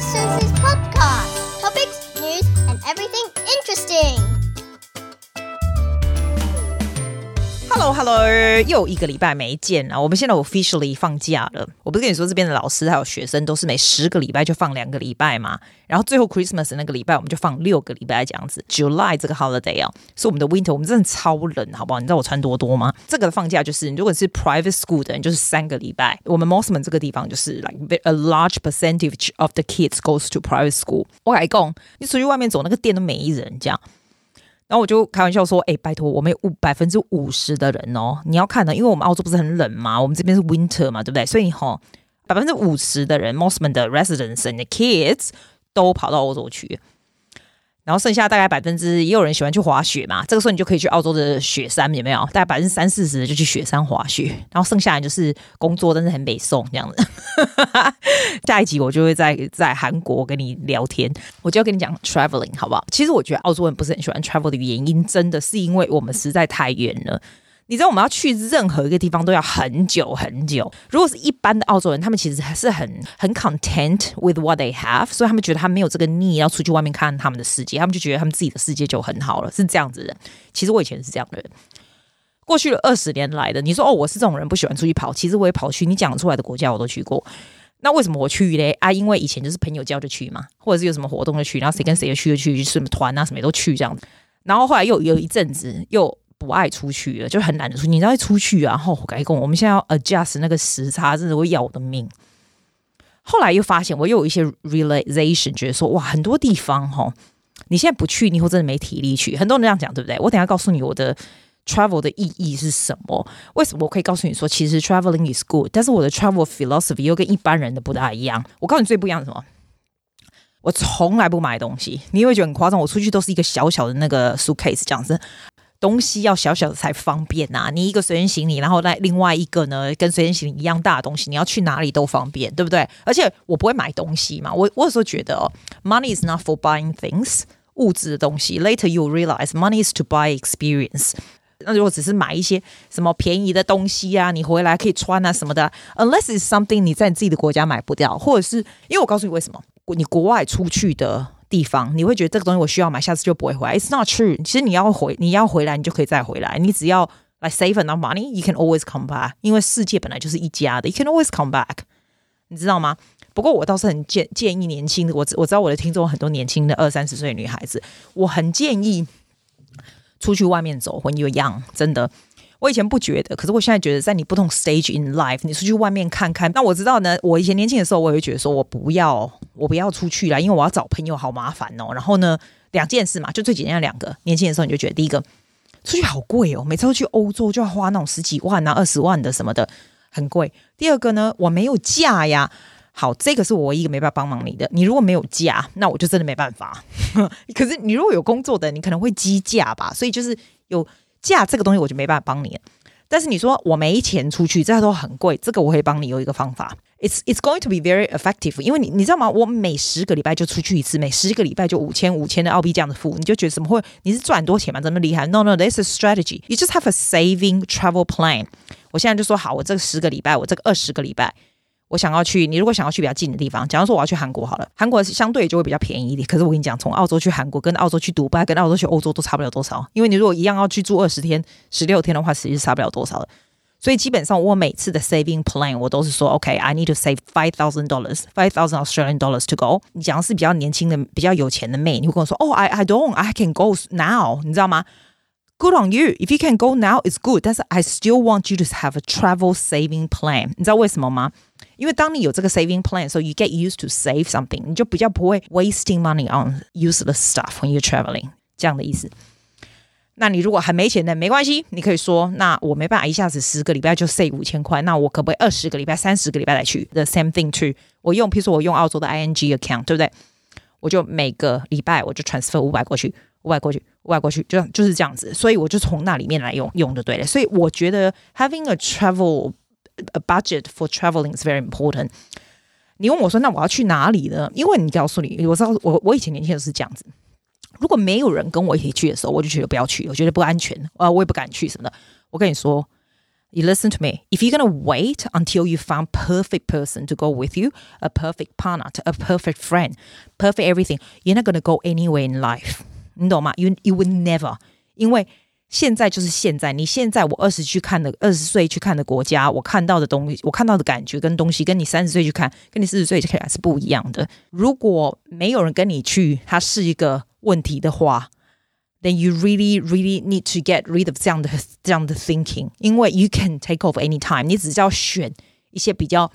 This is hello, 又一个礼拜没见了。我们现在 officially 放假了。我不是跟你说，这边的老师还有学生都是每十个礼拜就放两个礼拜嘛。然后最后 Christmas 那个礼拜，我们就放六个礼拜这样子。July 这个 holiday 啊，是我们的 winter，我们真的超冷，好不好？你知道我穿多多吗？这个放假就是，如果是 private school 的人，就是三个礼拜。我们 Mosman 这个地方就是 like a large percentage of the kids goes to private school。我跟你讲，你出去外面走，那个店都没人这样。然后我就开玩笑说：“哎，拜托，我们有五百分之五十的人哦，你要看呢，因为我们澳洲不是很冷嘛，我们这边是 winter 嘛，对不对？所以哈，百分之五十的人，Mosman 的 residents and the kids 都跑到欧洲去。”然后剩下大概百分之，也有人喜欢去滑雪嘛。这个时候你就可以去澳洲的雪山，有没有？大概百分之三四十就去雪山滑雪。然后剩下来就是工作，但是很北宋这样子。下一集我就会在在韩国跟你聊天，我就要跟你讲 traveling 好不好？其实我觉得澳洲人不是很喜欢 travel 的原因，真的是因为我们实在太远了。你知道我们要去任何一个地方都要很久很久。如果是一般的澳洲人，他们其实还是很很 content with what they have，所以他们觉得他没有这个 need 要出去外面看他们的世界，他们就觉得他们自己的世界就很好了，是这样子的。其实我以前是这样的人，过去了二十年来的，你说哦，我是这种人不喜欢出去跑，其实我也跑去你讲出来的国家我都去过。那为什么我去嘞？啊，因为以前就是朋友叫就去嘛，或者是有什么活动就去，然后谁跟谁去就去，什么团啊什么都去这样子。然后后来又有一阵子又。不爱出去了，就很懒得出。你知道出去啊，然后改工，我们现在要 adjust 那个时差，真的会要我的命。后来又发现，我又有一些 realization，觉得说，哇，很多地方哈，你现在不去，你以后真的没体力去。很多人这样讲，对不对？我等下告诉你我的 travel 的意义是什么。为什么我可以告诉你说，其实 traveling is good，但是我的 travel philosophy 又跟一般人的不大一样。我告诉你最不一样是什么？我从来不买东西，你会觉得很夸张。我出去都是一个小小的那个 suitcase 这样子。东西要小小的才方便呐、啊，你一个随身行李，然后再另外一个呢，跟随身行李一样大的东西，你要去哪里都方便，对不对？而且我不会买东西嘛，我我有时候觉得哦，money is not for buying things，物质的东西，later you realize money is to buy experience。那如果只是买一些什么便宜的东西啊，你回来可以穿啊什么的，unless it's something 你在你自己的国家买不掉，或者是因为我告诉你为什么，你国外出去的。地方你会觉得这个东西我需要买，下次就不会回来。It's not true。其实你要回，你要回来，你就可以再回来。你只要来 save enough money，you can always come back。因为世界本来就是一家的，you can always come back。你知道吗？不过我倒是很建建议年轻的，我我知道我的听众很多年轻的二三十岁女孩子，我很建议出去外面走，when you're young，真的。我以前不觉得，可是我现在觉得，在你不同 stage in life，你出去外面看看。那我知道呢，我以前年轻的时候，我也会觉得说我不要，我不要出去了，因为我要找朋友，好麻烦哦。然后呢，两件事嘛，就最简单的两个。年轻的时候你就觉得，第一个出去好贵哦，每次都去欧洲就要花那种十几万啊、二十万的什么的，很贵。第二个呢，我没有假呀。好，这个是我唯一一个没办法帮忙你的。你如果没有假，那我就真的没办法。可是你如果有工作的，你可能会积假吧。所以就是有。价这个东西我就没办法帮你，但是你说我没钱出去，这都很贵，这个我会帮你有一个方法。It's it's going to be very effective，因为你你知道吗？我每十个礼拜就出去一次，每十个礼拜就五千五千的澳币这样的付，你就觉得怎么会？你是赚多钱吗？这么厉害？No no，this is strategy。You just have a saving travel plan。我现在就说好，我这十个礼拜，我这个二十个礼拜。我想要去，你如果想要去比较近的地方，假如说我要去韩国好了，韩国相对就会比较便宜一点。可是我跟你讲，从澳洲去韩国跟澳洲去迪拜跟澳洲去欧洲都差不了多少，因为你如果一样要去住二十天、十六天的话，其实差不了多少的。所以基本上我每次的 saving plan 我都是说，OK，I need to save five thousand dollars，five thousand Australian dollars to go。你讲的是比较年轻的、比较有钱的妹，你会跟我说，哦，I I don't，I can go now，你知道吗？Good on you. If you can go now, it's good. 但是 I still want you to have a travel saving plan. 你知道为什么吗？ 因为当你有这个 saving plan，so you get used to save something，你就比较不会 wasting money on useless stuff when you're traveling。这样的意思。那你如果还没钱的，没关系，你可以说，那我没办法一下子十个礼拜就 save 五千块，那我可不可以二十个礼拜、三十个礼拜来去？The same thing too。我用，譬如说我用澳洲的 ING account，对不对？我就每个礼拜我就 transfer 五百过去。外过去，外过去，就就是这样子，所以我就从那里面来用用就对了。所以我觉得 having a travel a budget for traveling is very important。你问我说，那我要去哪里呢？因为你告诉你，我知道我我以前年轻的时候是这样子，如果没有人跟我一起去的时候，我就觉得不要去，我觉得不安全，啊，我也不敢去什么的。我跟你说 You listen to me. If you're gonna wait until you found perfect person to go with you, a perfect partner, a perfect friend, perfect everything, you're not gonna go anywhere in life. 你懂吗？You you would never，因为 现在就是现在。你现在我二十去看的，二十岁去看的国家，我看到的东西，我看到的感觉跟东西，跟你三十岁去看，跟你四十岁去看是不一样的。如果没有人跟你去，它是一个问题的话。then you really, really need to get rid of 这样的这样的 thinking，因为 you can take off anytime，你只是要选一些比较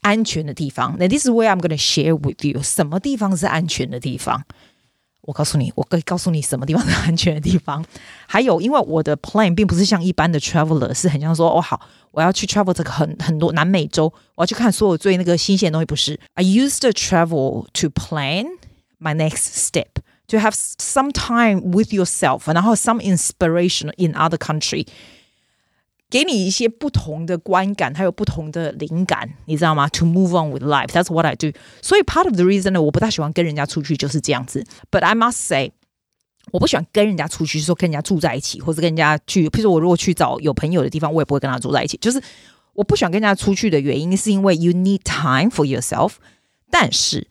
安全的地方。那 this is where I'm going to share with you，什么地方是安全的地方？我告诉你，我可以告诉你什么地方是安全的地方。还有，因为我的 plan 并不是像一般的 traveler，是很像说，哦好，我要去 travel 这个很很多南美洲，我要去看所有最那个新鲜的东西。不是，I used the travel to plan my next step。To have some time with yourself，然后 some inspiration in other country， 给你一些不同的观感，还有不同的灵感，你知道吗？To move on with life，that's what I do。所以 part of the reason 呢，我不太喜欢跟人家出去就是这样子。But I must say，我不喜欢跟人家出去，说跟人家住在一起，或者跟人家去。譬如我如果去找有朋友的地方，我也不会跟他住在一起。就是我不喜欢跟人家出去的原因，是因为 you need time for yourself。但是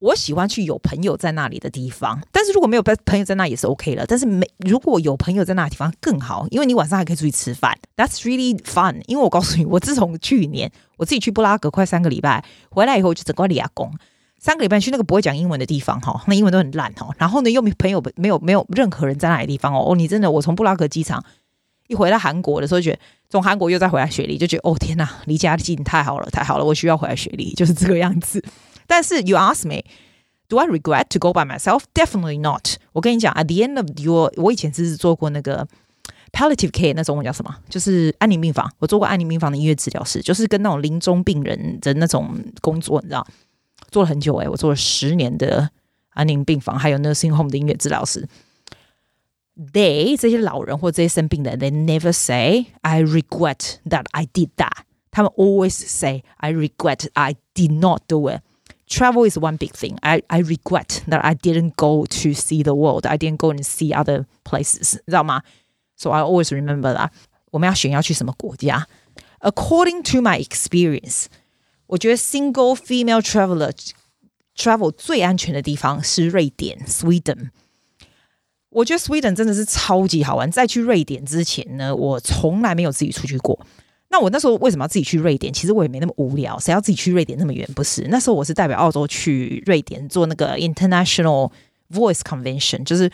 我喜欢去有朋友在那里的地方，但是如果没有朋友在那也是 OK 了。但是没如果有朋友在那的地方更好，因为你晚上还可以出去吃饭，That's really fun。因为我告诉你，我自从去年我自己去布拉格快三个礼拜，回来以后就整个里亚宫三个礼拜去那个不会讲英文的地方哈，那英文都很烂哈。然后呢，又没朋友没有没有任何人在那里地方哦。哦，你真的，我从布拉格机场一回到韩国的时候，觉得从韩国又再回来雪梨，就觉得哦天呐，离家近太好了，太好了，我需要回来雪梨，就是这个样子。但是，you ask me, do I regret to go by myself? Definitely not. 我跟你讲，at the end of your，我以前是做过那个 palliative care，那种我叫什么？就是安宁病房。我做过安宁病房的音乐治疗师，就是跟那种临终病人的那种工作，你知道，做了很久诶、欸，我做了十年的安宁病房，还有 nursing home 的音乐治疗师。They 这些老人或这些生病的人，they never say I regret that I did that。他们 always say I regret I did not do it。 Travel is one big thing. I I regret that I didn't go to see the world. I didn't go and see other places，知道吗？So I always remember that. 我们要选要去什么国家？According to my experience，我觉得 single female traveler travel 最安全的地方是瑞典 （Sweden）。我觉得 Sweden 真的是超级好玩。在去瑞典之前呢，我从来没有自己出去过。 那我那时候为什么要自己去瑞典？其实我也没那么无聊，谁要自己去瑞典那么远？不是，那时候我是代表澳洲去瑞典做那个 International Voice Convention，就是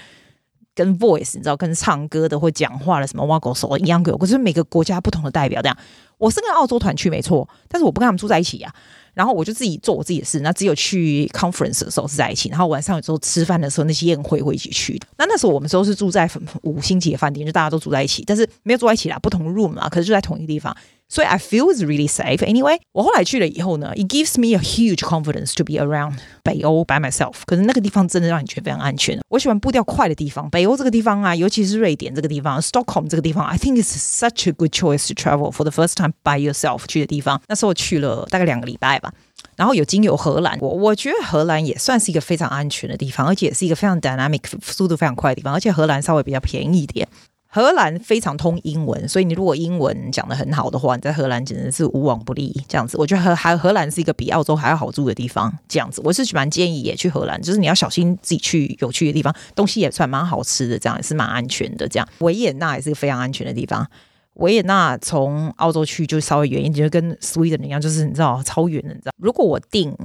跟 Voice，你知道，跟唱歌的或讲话的什么挖狗手一样，有，可是每个国家不同的代表这样。我是跟澳洲团去没错，但是我不跟他们住在一起呀、啊。然后我就自己做我自己的事，那只有去 conference 的时候是在一起，然后晚上有时候吃饭的时候那些宴会会一起去的。那那时候我们都是住在五星级的饭店，就大家都住在一起，但是没有住在一起啦，不同 room 啊，可是住在同一个地方。所以 I feel is really safe. Anyway，我后来去了以后呢，it gives me a huge confidence to be around 北欧 by myself。可是那个地方真的让你觉得非常安全。我喜欢步调快的地方，北欧这个地方啊，尤其是瑞典这个地方，Stockholm 这个地方，I think it's such a good choice to travel for the first time by yourself 去的地方。那时候去了大概两个礼拜吧。然后有经由荷兰，我我觉得荷兰也算是一个非常安全的地方，而且也是一个非常 dynamic、速度非常快的地方，而且荷兰稍微比较便宜一点。荷兰非常通英文，所以你如果英文讲得很好的话，你在荷兰简直是无往不利。这样子，我觉得荷还荷兰是一个比澳洲还要好住的地方。这样子，我是蛮建议也去荷兰，就是你要小心自己去有趣的地方，东西也算蛮好吃的，这样也是蛮安全的。这样，维也纳也是一个非常安全的地方。维也纳从澳洲去就稍微远一点，就跟 Sweden 一样，就是你知道超远的，你知道。如果我订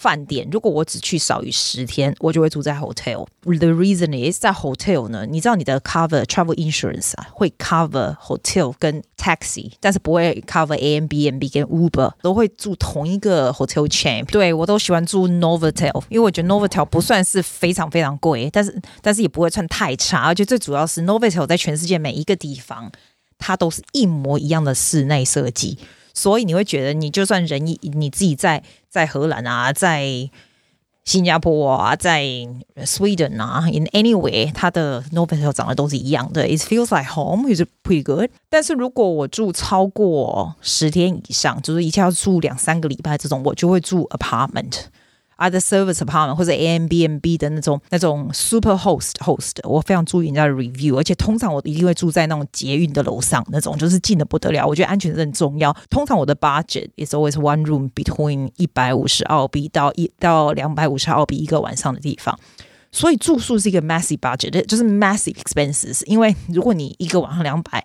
饭店，如果我只去少于十天，我就会住在 hotel。The reason is 在 hotel 呢，你知道你的 cover travel insurance 啊，会 cover hotel 跟 taxi，但是不会 cover Airbnb 跟 Uber，都会住同一个 hotel chain。对，我都喜欢住 Novotel，因为我觉得 Novotel 不算是非常非常贵，但是但是也不会算太差，而且最主要是 Novotel 在全世界每一个地方。它都是一模一样的室内设计，所以你会觉得，你就算人一你自己在在荷兰啊，在新加坡啊，在 Sweden 啊，in any way，它的 Novotel 长得都是一样的。It feels like home, is pretty good。但是如果我住超过十天以上，就是一下要住两三个礼拜这种，我就会住 apartment。Other service apartment 或者 Airbnb 的那种那种 super host host，我非常注意人家的 review，而且通常我一定会住在那种捷运的楼上那种，就是近的不得了。我觉得安全是很重要。通常我的 budget is always one room between 一百五十澳币到一到两百五十澳币一个晚上的地方。所以住宿是一个 massive budget，就是 massive expenses。因为如果你一个晚上两百，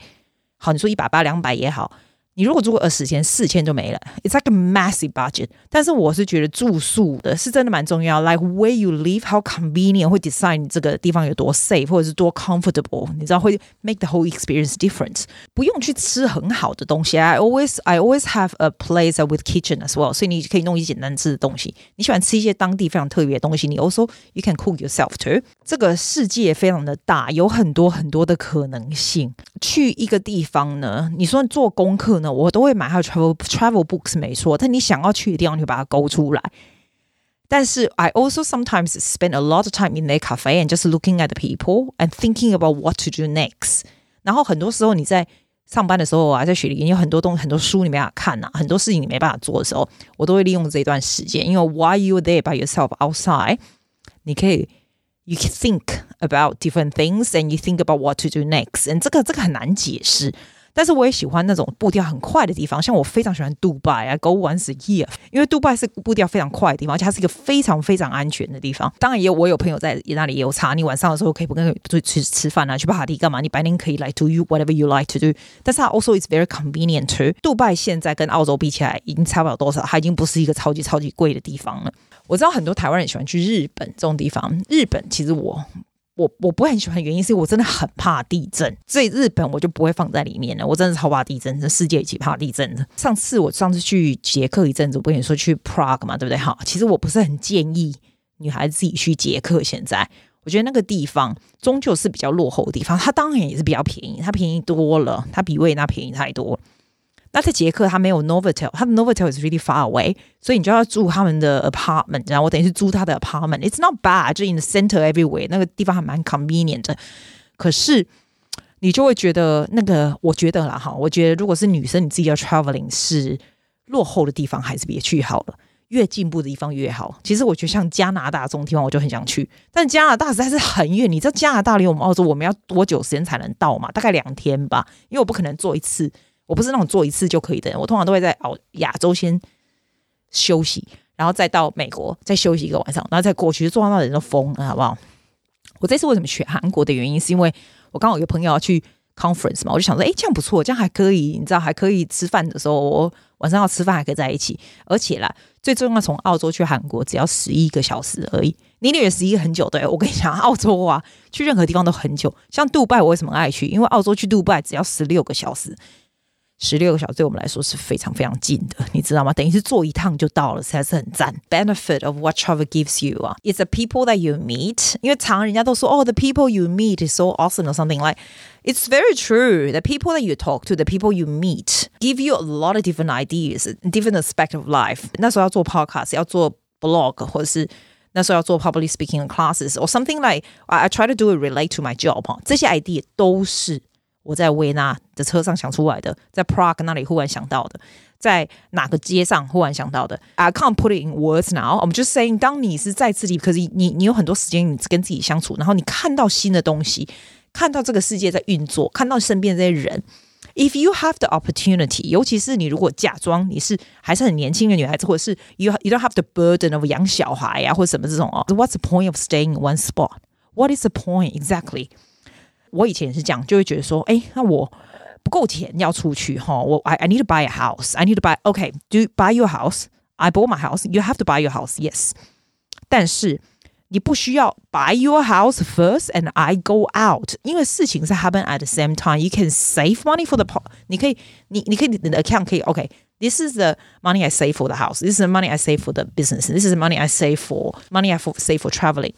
好，你说一百八两百也好。你如果住个二十天，四千就没了。It's like a massive budget。但是我是觉得住宿的是真的蛮重要。Like where you live, how convenient 会 decide 你这个地方有多 safe 或者是多 comfortable。你知道会 make the whole experience different。不用去吃很好的东西。I always I always have a place with kitchen as well。所以你可以弄一些简单吃的东西。你喜欢吃一些当地非常特别的东西，你 also you can cook yourself too。这个世界非常的大，有很多很多的可能性。去一个地方呢，你说做功课 呢？我都会买他的 travel travel books，没错。但你想要去的地方，你就把它勾出来。但是，I also sometimes spend a lot of time in the cafe and just looking at the people and thinking about what to do next。然后很多时候你在上班的时候啊，在学里面有很多东西，很多书你没办法看呐、啊，很多事情你没办法做的时候，我都会利用这一段时间。因为 while you're there by yourself outside，你可以 you can think about different things and you think about what to do next。and 这个这个很难解释。 但是我也喜欢那种步调很快的地方，像我非常喜欢杜拜啊，go once a year，因为杜拜是步调非常快的地方，而且它是一个非常非常安全的地方。当然也有我有朋友在那里也有茶，你晚上的时候可以不跟出去吃饭啊，去巴哈迪干嘛？你白天可以来 do you whatever you like to do，但是它 also is very convenient TO。杜拜现在跟澳洲比起来已经差不了多少，它已经不是一个超级超级贵的地方了。我知道很多台湾人喜欢去日本这种地方，日本其实我。我我不会很喜欢的原因是我真的很怕地震，所以日本我就不会放在里面了。我真的超怕地震，这世界一起怕地震的。上次我上次去捷克一阵子，我跟你说去 Prague 嘛，对不对？哈，其实我不是很建议女孩子自己去捷克。现在我觉得那个地方终究是比较落后的地方，它当然也是比较便宜，它便宜多了，它比维也纳便宜太多。那在捷克，他没有 Novotel，他的 Novotel is really far away，所以你就要住他们的 apartment，然后我等于是租他的 apartment。It's not bad，就 in the center everywhere，那个地方还蛮 convenient。可是你就会觉得那个，我觉得啦哈，我觉得如果是女生，你自己要 traveling 是落后的地方，还是别去好了。越进步的地方越好。其实我觉得像加拿大这种地方，我就很想去，但加拿大实在是很远。你知道加拿大离我们澳洲，我们要多久时间才能到嘛？大概两天吧，因为我不可能坐一次。我不是那种做一次就可以的人，我通常都会在澳亚洲先休息，然后再到美国再休息一个晚上，然后再过去。做到那人都疯了，好不好？我这次为什么选韩国的原因，是因为我刚好有个朋友要去 conference 嘛，我就想说，哎，这样不错，这样还可以，你知道，还可以吃饭的时候，我晚上要吃饭还可以在一起，而且啦，最重要，从澳洲去韩国只要十一个小时而已。你以为十一很久？对，我跟你讲，澳洲啊，去任何地方都很久。像杜拜，我为什么爱去？因为澳洲去杜拜只要十六个小时。十六个小时对我们来说是非常非常近的，你知道吗？等于是坐一趟就到了，实在是很赞。Benefit of what travel gives you 啊，it's the people that you meet。因为常人家都说，哦，the people you meet is so awesome or something like。It's very true. The people that you talk to, the people you meet, give you a lot of different ideas, different aspect of life。那时候要做 podcast，要做 blog，或者是那时候要做 public speaking classes or something like I try to do it relate to my job。这些 idea 都是。我在维纳 的车上想出来的，在 Prague 那里忽然想到的，在哪个街上忽然想到的？I can't put it in words now. I'm just saying，当你是在这里，可是你你有很多时间，你跟自己相处，然后你看到新的东西，看到这个世界在运作，看到身边这些人。If you have the opportunity，尤其是你如果假装你是还是很年轻的女孩子，或者是 you you don't have the burden of 养小孩呀、啊，或者什么这种哦。What's the point of staying in one spot? What is the point exactly? 我以前也是这样，就会觉得说，哎，那我不够钱要出去哈，我 I I need to buy a house, I need to buy, okay, do you buy your house? I bought my house. You have to buy your house, yes. 但是你不需要 buy your house first and I go out，因为事情是 happen at the same time. You can save money for the po，你可以，你你可以你的 account 可以，okay. This is the money I save for the house. This is the money I save for the business. This is the money I save for money I save for traveling.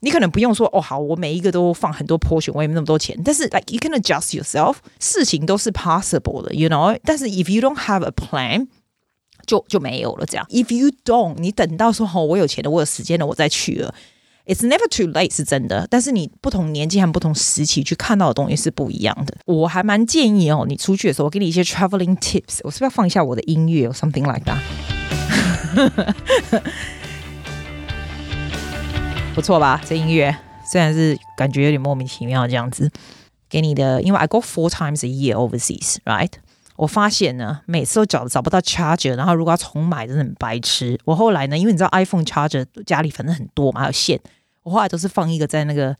你可能不用说哦，好，我每一个都放很多 portion，我也没那么多钱。但是，like you can adjust yourself，事情都是 possible 的，you know。但是，if you don't have a plan，就就没有了。这样，if you don't，你等到说哦，我有钱了，我有时间了，我再去了。It's never too late，是真的。但是你不同年纪和不同时期去看到的东西是不一样的。我还蛮建议哦，你出去的时候，我给你一些 traveling tips。我是不是要放一下我的音乐 something like that？不错吧？这音乐虽然是感觉有点莫名其妙这样子，给你的，因为 I go four times a year overseas，right？我发现呢，每次都找找不到 charger，然后如果要重买，真的很白痴。我后来呢，因为你知道 iPhone charger 家里反正很多嘛，还有线，我后来都是放一个在那个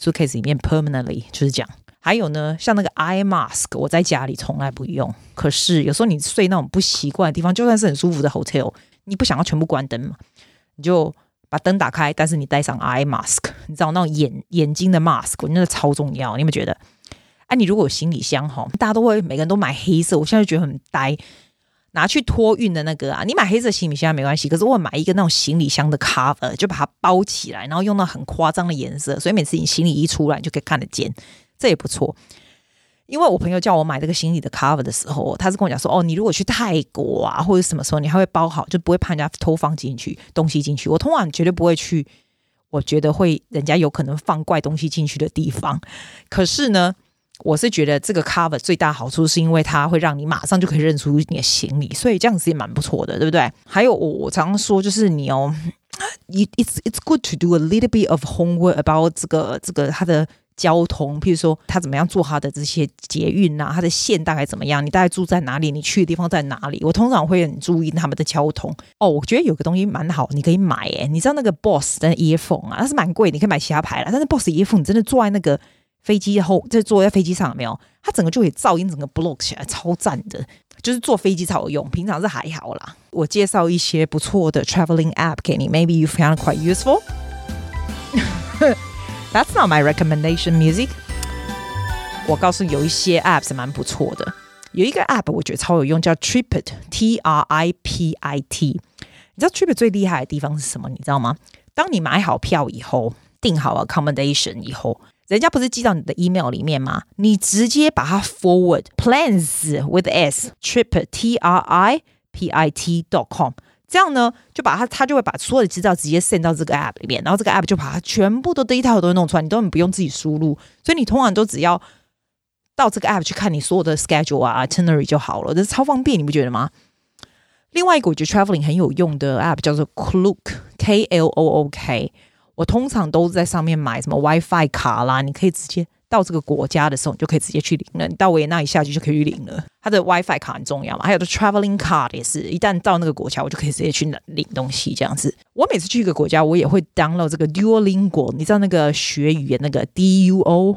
suitcase 里面 permanently，就是这样。还有呢，像那个 eye mask，我在家里从来不用。可是有时候你睡那种不习惯的地方，就算是很舒服的 hotel，你不想要全部关灯嘛，你就把灯打开，但是你戴上 eye mask，你知道那种眼眼睛的 mask，我觉得超重要。你有没有觉得？哎、你如果有行李箱哈，大家都会每个人都买黑色，我现在就觉得很呆。拿去托运的那个啊，你买黑色行李箱没关系，可是我买一个那种行李箱的 cover，就把它包起来，然后用到很夸张的颜色，所以每次你行李一出来你就可以看得见，这也不错。因为我朋友叫我买这个行李的 cover 的时候，他是跟我讲说，哦，你如果去泰国啊或者什么时候，你还会包好，就不会怕人家偷放进去东西进去。我通常绝对不会去，我觉得会人家有可能放怪东西进去的地方。可是呢。我是觉得这个 cover 最大好处是因为它会让你马上就可以认出你的行李，所以这样子也蛮不错的，对不对？还有我我常常说，就是你哦，it's it's good to do a little bit of homework about 这个这个它的交通，譬如说他怎么样做它的这些捷运啊，它的线大概怎么样，你大概住在哪里，你去的地方在哪里？我通常会很注意他们的交通。哦，我觉得有个东西蛮好，你可以买诶，你知道那个 Boss 的 earphone 啊，它是蛮贵，你可以买其他牌啦，但是 Boss earphone 你真的坐在那个。飞机后，就坐在飞机上有没有？它整个就可以噪音整个 block 起来，超赞的。就是坐飞机才有用，平常是还好啦。我介绍一些不错的 traveling app 给你，maybe you found quite useful。That's not my recommendation music。我告诉你，有一些 apps 蛮不错的。有一个 app 我觉得超有用，叫 Tripit，T R I P I T。你知道 Tripit 最厉害的地方是什么？你知道吗？当你买好票以后，订好 accommodation 以后。人家不是寄到你的 email 里面吗？你直接把它 forward plans with s tripit t r i p i t dot com， 这样呢，就把它，它就会把所有的资料直接 send 到这个 app 里面，然后这个 app 就把它全部的 data 都会弄出来，你根本不用自己输入，所以你通常都只要到这个 app 去看你所有的 schedule 啊 itinerary 就好了，这是超方便，你不觉得吗？另外一个我觉得 traveling 很有用的 app 叫做 Klook K L O O K。我通常都在上面买什么 WiFi 卡啦，你可以直接到这个国家的时候，你就可以直接去领了。你到维也纳一下去就可以领了。它的 WiFi 卡很重要嘛，还有的 Traveling Card 也是，一旦到那个国家，我就可以直接去领东西这样子。我每次去一个国家，我也会 download 这个 Duolingo，你知道那个学语言那个 D U O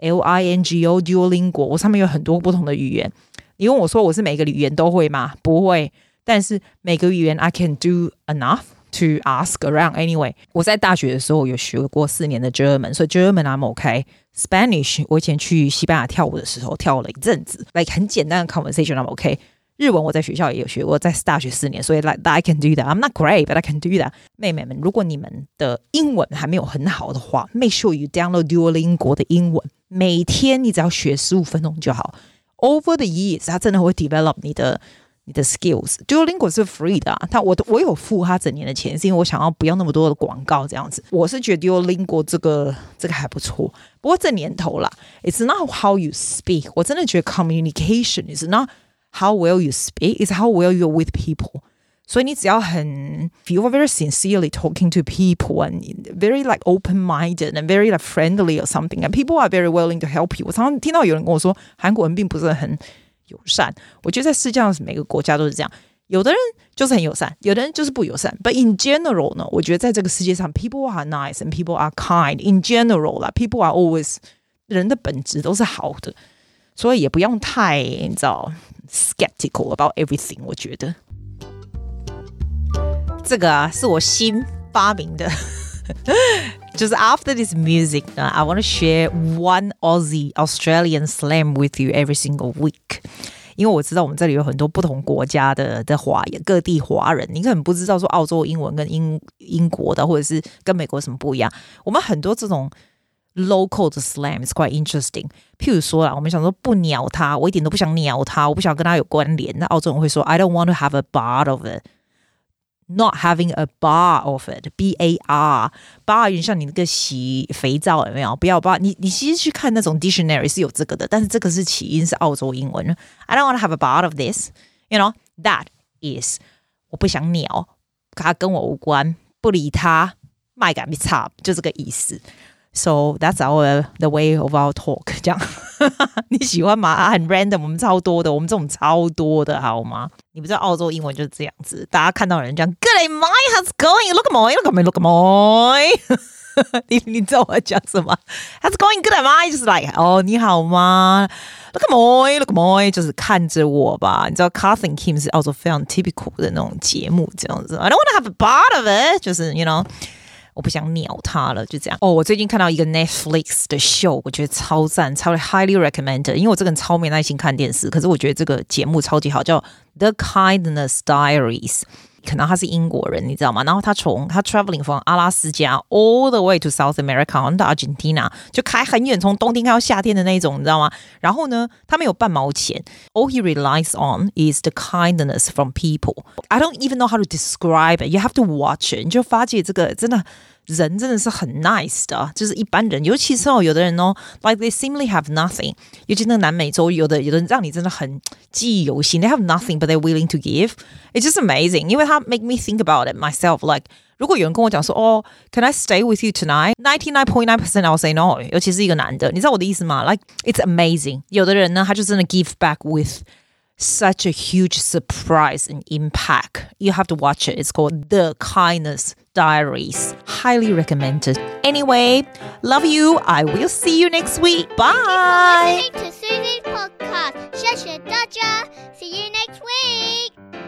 L I N G O Duolingo，我上面有很多不同的语言。你问我说我是每个语言都会吗？不会，但是每个语言 I can do enough。To ask around anyway，我在大学的时候有学过四年的 German，所以 German I'm OK。Spanish 我以前去西班牙跳舞的时候跳了一阵子，like 很简单的 conversation I'm OK。日文我在学校也有学过，在大学四年，所以 like I can do that。I'm not great, but I can do that。妹妹们，如果你们的英文还没有很好的话，make sure you download Duolingo 的英文，每天你只要学十五分钟就好。Over the years，它真的会 develop 你的。你的 skills，Duolingo 是 free 的啊，他我我有付他整年的钱，是因为我想要不要那么多的广告这样子。我是觉得 Duolingo 这个这个还不错，不过这年头啦，It's not how you speak，我真的觉得 communication is not how well you speak，is how well you're with people。所以你只要很，feel very sincerely talking to people and very like open-minded and very like friendly or something，and people are very willing to help you。我常常听到有人跟我说，韩国人并不是很。 友善，我觉得在世界上每个国家都是这样。有的人就是很友善，有的人就是不友善。But in general 呢，我觉得在这个世界上，people are nice and people are kind. In general 啦，people are always 人的本质都是好的，所以也不用太你知道 skeptical about everything。我觉得这个啊是我新发明的。就是 after this music 呢，I want to share one Aussie Australian slang with you every single week。因为我知道我们这里有很多不同国家的的华人，各地华人，你可能不知道说澳洲英文跟英英国的或者是跟美国什么不一样。我们很多这种 local 的 slang is quite interesting。譬如说啦，我们想说不鸟他，我一点都不想鸟他，我不想跟他有关联。那澳洲人会说 I don't want to have a part of it。 Not having a bar of it, B A R bar 有点像你那个洗肥皂有没有？不要 bar，你你其实去看那种 dictionary 是有这个的，但是这个是起因是澳洲英文。I don't want to have a bar of this, you know that is 我不想鸟，他跟我无关，不理他。 麦感比差，就这个意思。 So that's our the way of our talk。这样你喜欢吗？很 random，我们超多的，我们这种超多的好吗？你不知道澳洲英文就是这样子，大家看到人这样，Good day, my how's going? Look at me, look at me, look at me。你你知道我在讲什么？How's going? Good day, my 就是 like 哦，你好吗？Look at me, look at me，就是看着我吧。你知道 Kath and Kim 是澳洲非常 typical 的那种节目，这样子。I don't want to have a part of it，就是 you know。 我不想鸟他了，就这样。哦，我最近看到一个 Netflix 的 show，，我觉得超赞，超 highly recommended。因为我这个人超没耐心看电视，可是我觉得这个节目超级好，叫 The Kindness Diaries。可能他是英国人，你知道吗？然后他从他 traveling from 阿拉斯加 all the way to South America，好像到 Argentina，就开很远，从冬天开到夏天的那种，你知道吗？然后呢，他没有半毛钱，all he relies on is the kindness from people。I don't even know how to describe it. You have to watch it，你就发觉这个真的。 人真的是很 nice 的，就是一般人，尤其是哦，有的人哦，like they seemingly have nothing。尤其那个南美洲，有的有的人让你真的很记忆犹新，they have nothing but they're willing to give。It's just amazing，因为他 make me think about it myself。Like 如果有人跟我讲说，哦，Can I stay with you tonight？Ninety nine point nine percent I'll say no。尤其是一个男的，你知道我的意思吗？Like it's amazing。有的人呢，他就真的 give back with such a huge surprise and impact。You have to watch it。It's called The Kindness。Diaries. Highly recommended. Anyway, love you. I will see you next week. Bye. Listening to Susie's podcast. 谢谢大家. See you next week.